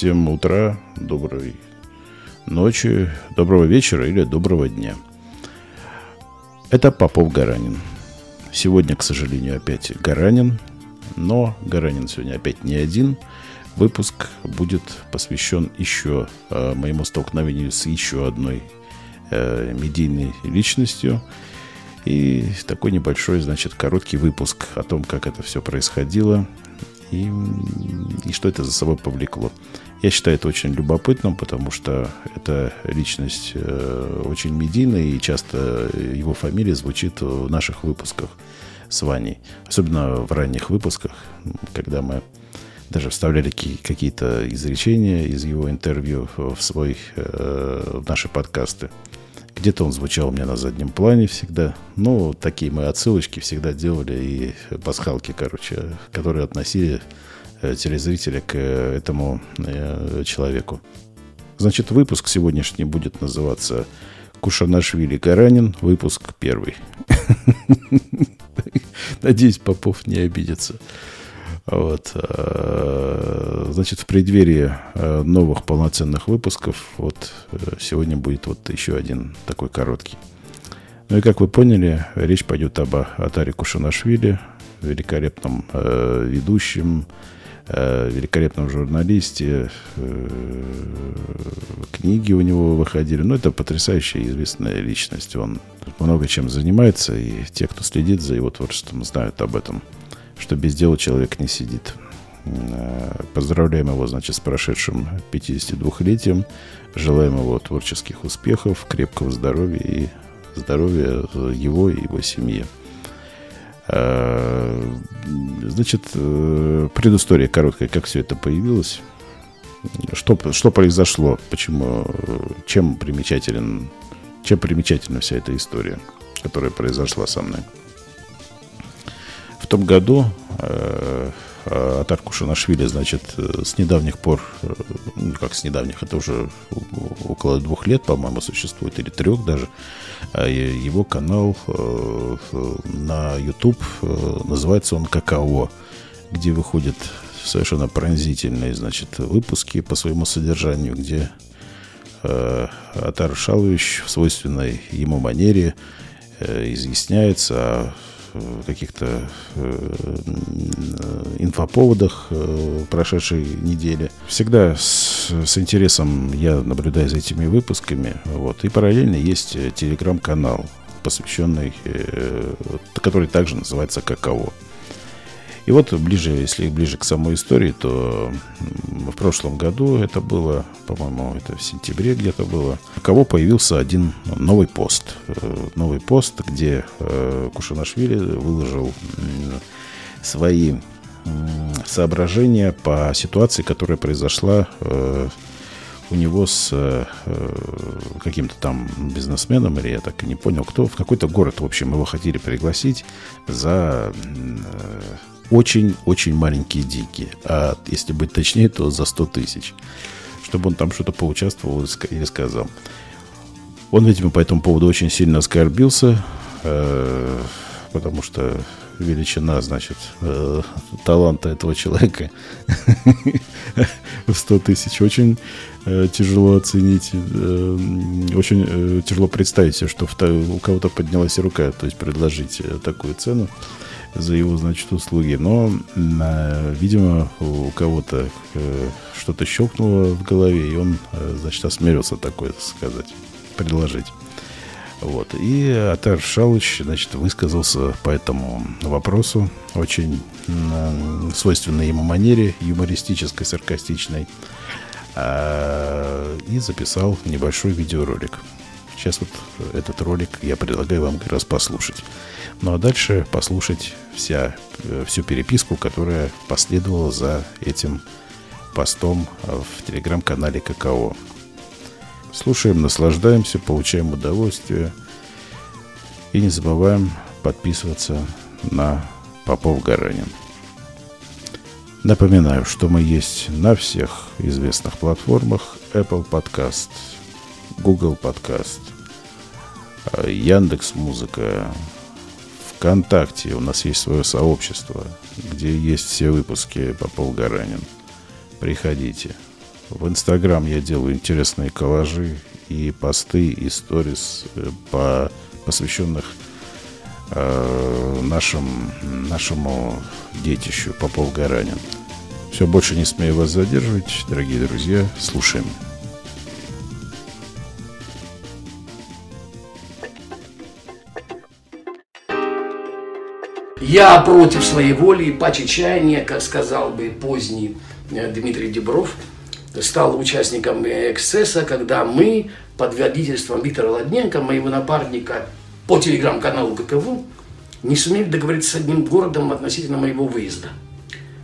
Всем утра, доброй ночи, доброго вечера или доброго дня. Это Попов Гаранин. Сегодня, к сожалению, опять Гаранин, но Гаранин сегодня опять не один. Выпуск будет посвящен еще э, моему столкновению с еще одной э, медийной личностью. И такой небольшой, значит, короткий выпуск о том, как это все происходило и, и что это за собой повлекло. Я считаю это очень любопытным, потому что эта личность э, очень медийная, и часто его фамилия звучит в наших выпусках с Ваней. Особенно в ранних выпусках, когда мы даже вставляли какие-то изречения из его интервью в, свой, э, в наши подкасты. Где-то он звучал у меня на заднем плане всегда. Ну, такие мы отсылочки всегда делали и пасхалки, короче, которые относили э, телезрителя к э, этому э, человеку. Значит, выпуск сегодняшний будет называться Кушанашвили Гаранин, выпуск первый. Надеюсь, Попов не обидится. Вот. Э, значит, в преддверии э, новых полноценных выпусков вот э, сегодня будет вот еще один такой короткий. Ну и как вы поняли, речь пойдет об Атаре Кушанашвили, великолепном э, ведущем, э, великолепном журналисте. Э, книги у него выходили. Ну, это потрясающая известная личность. Он много чем занимается, и те, кто следит за его творчеством, знают об этом что без дела человек не сидит. Э, поздравляем его, значит, с прошедшим 52-летием. Желаем его творческих успехов, крепкого здоровья и здоровья его и его семье. Э, значит, э, предыстория короткая, как все это появилось. Что, что произошло? Почему? Чем примечателен? Чем примечательна вся эта история, которая произошла со мной? Том году э, Атар Кушанашвили, значит, э, с недавних пор, э, ну, как с недавних, это уже около двух лет, по-моему, существует, или трех даже, э, его канал на YouTube, называется он «Какао», где выходят совершенно пронзительные, значит, выпуски по своему содержанию, где Атар Шалович в свойственной ему манере изъясняется каких-то э, инфоповодах э, прошедшей недели. Всегда с, с интересом я наблюдаю за этими выпусками. Вот. И параллельно есть телеграм-канал, посвященный, э, который также называется «Каково». И вот ближе, если ближе к самой истории, то в прошлом году это было, по-моему, это в сентябре где-то было, у кого появился один новый пост. Э, новый пост, где э, Кушанашвили выложил свои соображения по ситуации, которая произошла э, у него с каким-то там бизнесменом, или я так и не понял, кто, в какой-то город, в общем, его хотели пригласить за очень-очень маленькие деньги. А если быть точнее, то за 100 тысяч. Чтобы он там что-то поучаствовал или сказал. Он, видимо, по этому поводу очень сильно оскорбился, э, потому что величина, значит, э, таланта этого человека в 100 тысяч очень э, тяжело оценить, очень тяжело представить себе, что у кого-то поднялась рука, то есть предложить такую цену за его, значит, услуги. Но, э, видимо, у кого-то э, что-то щелкнуло в голове, и он, э, значит, осмелился такое сказать, предложить. Вот. И Атар Шалыч, значит, высказался по этому вопросу очень свойственной ему манере, юмористической, саркастичной, э, и записал небольшой видеоролик. Сейчас вот этот ролик я предлагаю вам как раз послушать. Ну а дальше послушать вся, э, всю переписку, которая последовала за этим постом в телеграм-канале Какао. Слушаем, наслаждаемся, получаем удовольствие. И не забываем подписываться на Попов Гаранин. Напоминаю, что мы есть на всех известных платформах Apple Podcast, Google Podcast, Яндекс Музыка, ВКонтакте у нас есть свое сообщество, где есть все выпуски по Полгаранин. Приходите. В Инстаграм я делаю интересные коллажи и посты, и сторис э, по, посвященных э, нашим, нашему детищу по Полгаранин. Все, больше не смею вас задерживать, дорогие друзья. Слушаем. Я против своей воли и по чаяния, как сказал бы поздний э, Дмитрий Дебров, стал участником эксцесса, когда мы под водительством Виктора Ладненко, моего напарника по телеграм-каналу ККВ, не сумели договориться с одним городом относительно моего выезда.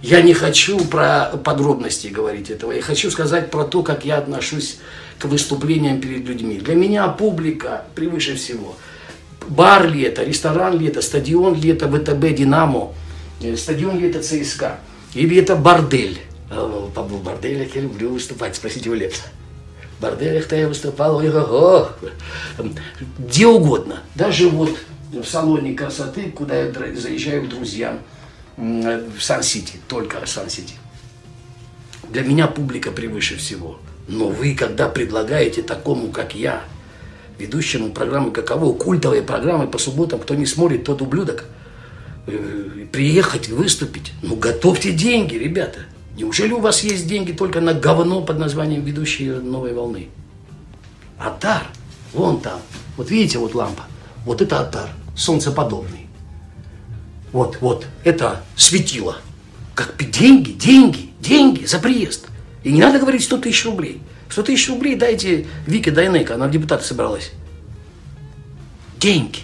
Я не хочу про подробности говорить этого. Я хочу сказать про то, как я отношусь к выступлениям перед людьми. Для меня публика превыше всего. Бар ли это, ресторан ли это, стадион ли это, ВТБ, Динамо, э, стадион ли это, ЦСКА, или это бордель. Э, по борделях я люблю выступать, спросите у Лепса. В борделях-то я выступал, ой, ого, где угодно. Даже вот в салоне красоты, куда я заезжаю к друзьям – в Сан-Сити, только Сан-Сити. Для меня публика превыше всего. Но вы, когда предлагаете такому, как я, ведущему программы каково, культовые программы по субботам, кто не смотрит, тот ублюдок, э, приехать, выступить, ну готовьте деньги, ребята. Неужели у вас есть деньги только на говно под названием «Ведущие новой волны»? Атар, вон там, вот видите, вот лампа, вот это атар, солнцеподобный. Вот, вот, это светило. Как деньги, деньги, деньги за приезд. И не надо говорить 100 тысяч рублей. 100 тысяч рублей дайте Вике Дайнеко, она в депутаты собралась. Деньги.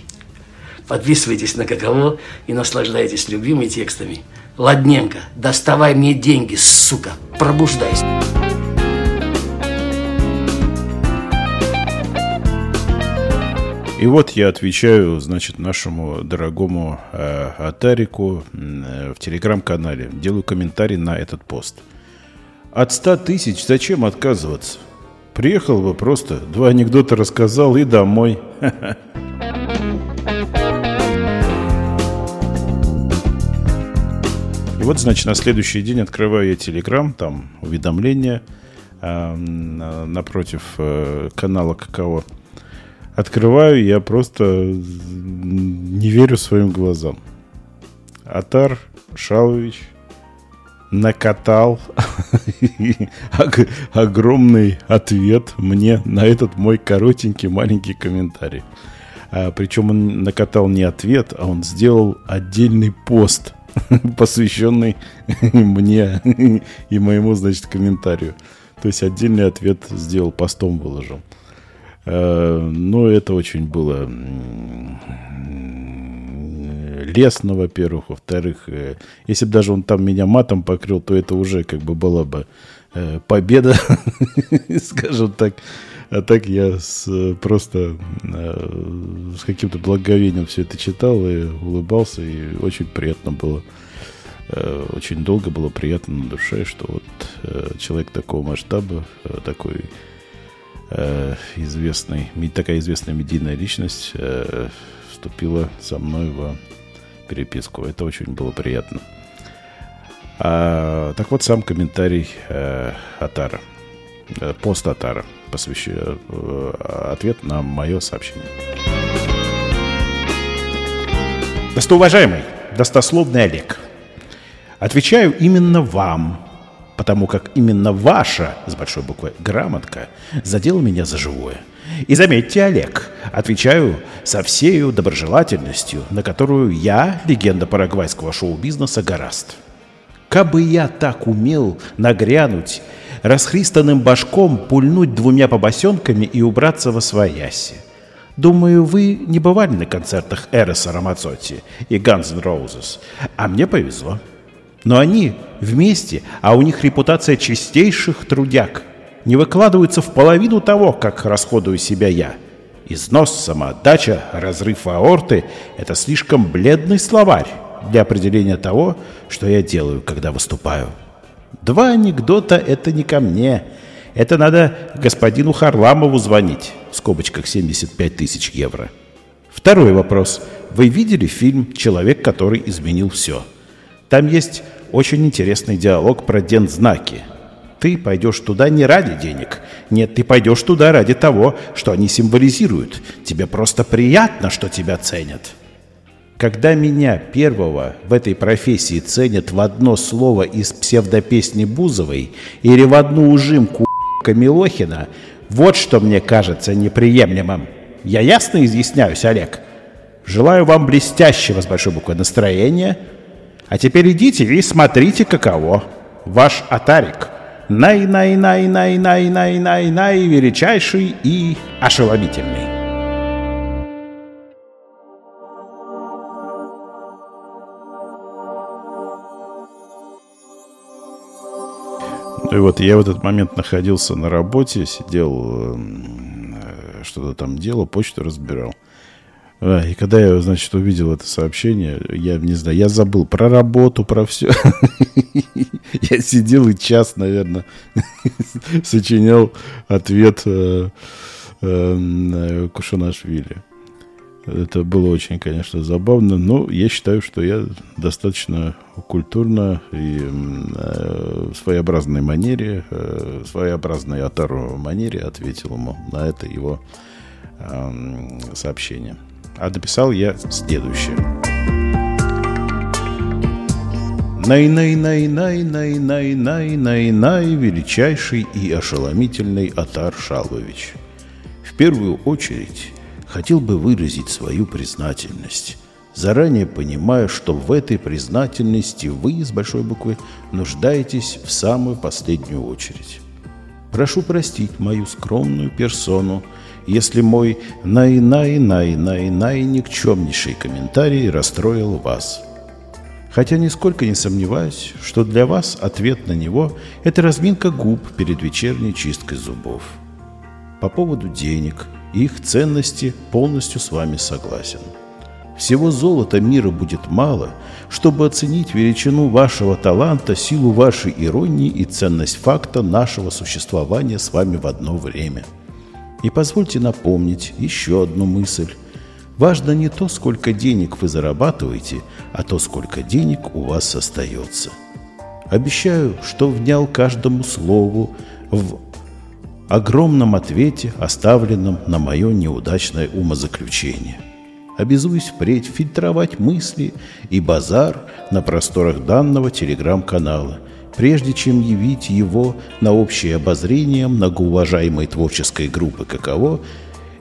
Подписывайтесь на каково и наслаждайтесь любимыми текстами. Ладненько, доставай мне деньги, сука, пробуждайся. И вот я отвечаю, значит, нашему дорогому э, Атарику э, в телеграм-канале. Делаю комментарий на этот пост. От 100 тысяч зачем отказываться? Приехал бы просто, два анекдота рассказал и домой. И вот, значит, на следующий день открываю я Телеграм, там уведомления э, напротив э, канала Какао. Открываю, я просто не верю своим глазам. Атар Шалович накатал огромный ответ мне на этот мой коротенький маленький комментарий. А, причем он накатал не ответ, а он сделал отдельный пост, посвященный мне и моему, значит, комментарию. То есть отдельный ответ сделал, постом выложил. Э, но это очень было лестно, во-первых. Во-вторых, э, если бы даже он там меня матом покрыл, то это уже как бы была бы э, победа, скажем так. А так я с, просто с каким-то благовением все это читал и улыбался, и очень приятно было. Очень долго было приятно на душе, что вот человек такого масштаба, такой э, известный, такая известная медийная личность э, вступила со мной в переписку. Это очень было приятно. А, так вот, сам комментарий э, Атара. Э, пост Атара. Посвящаю э, ответ на мое сообщение. Достоуважаемый, достословный Олег, отвечаю именно вам, потому как именно ваша, с большой буквы, грамотка задела меня за живое. И заметьте, Олег, отвечаю со всею доброжелательностью, на которую я, легенда парагвайского шоу-бизнеса, гораст. Кабы я так умел нагрянуть, расхристанным башком пульнуть двумя побосенками и убраться во свояси. Думаю, вы не бывали на концертах Эреса Рамацотти и Guns N' Roses, а мне повезло. Но они вместе, а у них репутация чистейших трудяг. Не выкладываются в половину того, как расходую себя я. Износ, самоотдача, разрыв аорты – это слишком бледный словарь для определения того, что я делаю, когда выступаю. Два анекдота – это не ко мне. Это надо господину Харламову звонить, в скобочках 75 тысяч евро. Второй вопрос. вы видели фильм «Человек, который изменил все»? Там есть очень интересный диалог про дензнаки. Ты пойдешь туда не ради денег. Нет, ты пойдешь туда ради того, что они символизируют. Тебе просто приятно, что тебя ценят. Когда меня первого в этой профессии ценят в одно слово из псевдопесни Бузовой или в одну ужимку Камилохина, вот что мне кажется неприемлемым. Я ясно изъясняюсь, Олег? Желаю вам блестящего с большой буквы настроения. А теперь идите и смотрите, каково. Ваш Атарик. Най-най-най-най-най-най-най-най величайший и ошеломительный. И вот я в этот момент находился на работе, сидел, э, что-то там делал, почту разбирал. А, и когда я, значит, увидел это сообщение, я не знаю, я забыл про работу, про все. Я сидел и час, наверное, сочинял ответ э, э, Кушанашвили. Это было очень, конечно, забавно, но я считаю, что я достаточно культурно и э, в своеобразной манере, э, своеобразной атару манере ответил ему на это его сообщение. А дописал я следующее. Най-най-най-най-най-най-най-най, величайший и ошеломительный Атар Шалович. В первую очередь хотел бы выразить свою признательность, заранее понимая, что в этой признательности вы, с большой буквы, нуждаетесь в самую последнюю очередь. Прошу простить мою скромную персону, если мой най-най-най-най-най никчемнейший комментарий расстроил вас. Хотя нисколько не сомневаюсь, что для вас ответ на него – это разминка губ перед вечерней чисткой зубов. По поводу денег – их ценности полностью с вами согласен. Всего золота мира будет мало, чтобы оценить величину вашего таланта, силу вашей иронии и ценность факта нашего существования с вами в одно время. И позвольте напомнить еще одну мысль. Важно не то, сколько денег вы зарабатываете, а то, сколько денег у вас остается. Обещаю, что внял каждому слову в огромном ответе, оставленном на мое неудачное умозаключение. Обязуюсь впредь фильтровать мысли и базар на просторах данного телеграм-канала, прежде чем явить его на общее обозрение многоуважаемой творческой группы «Каково»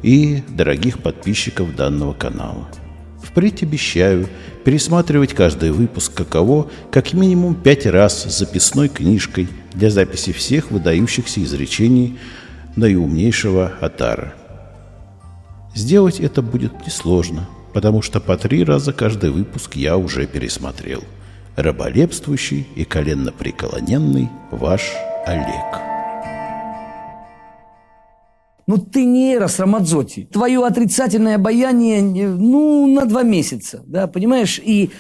и дорогих подписчиков данного канала. Впредь обещаю пересматривать каждый выпуск «Каково» как минимум пять раз с записной книжкой для записи всех выдающихся изречений наиумнейшего Атара. Сделать это будет несложно, потому что по три раза каждый выпуск я уже пересмотрел. Раболепствующий и коленно преклоненный ваш Олег. Ну ты не Эрос Рамадзоти. Твое отрицательное обаяние, ну, на два месяца, да, понимаешь? И